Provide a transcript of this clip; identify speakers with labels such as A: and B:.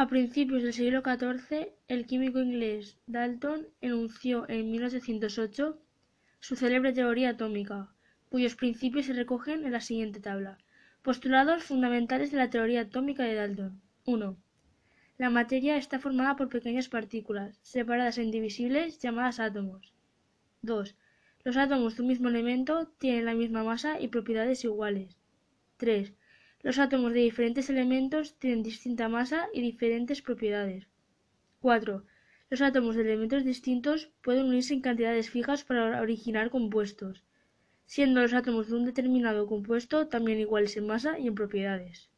A: A principios del siglo XIV, el químico inglés Dalton enunció en 1808 su célebre teoría atómica, cuyos principios se recogen en la siguiente tabla. Postulados fundamentales de la teoría atómica de Dalton. 1. La materia está formada por pequeñas partículas, separadas e indivisibles, llamadas átomos. 2. Los átomos de un mismo elemento tienen la misma masa y propiedades iguales. 3. Los átomos de diferentes elementos tienen distinta masa y diferentes propiedades. 4. Los átomos de elementos distintos pueden unirse en cantidades fijas para originar compuestos, siendo los átomos de un determinado compuesto también iguales en masa y en propiedades.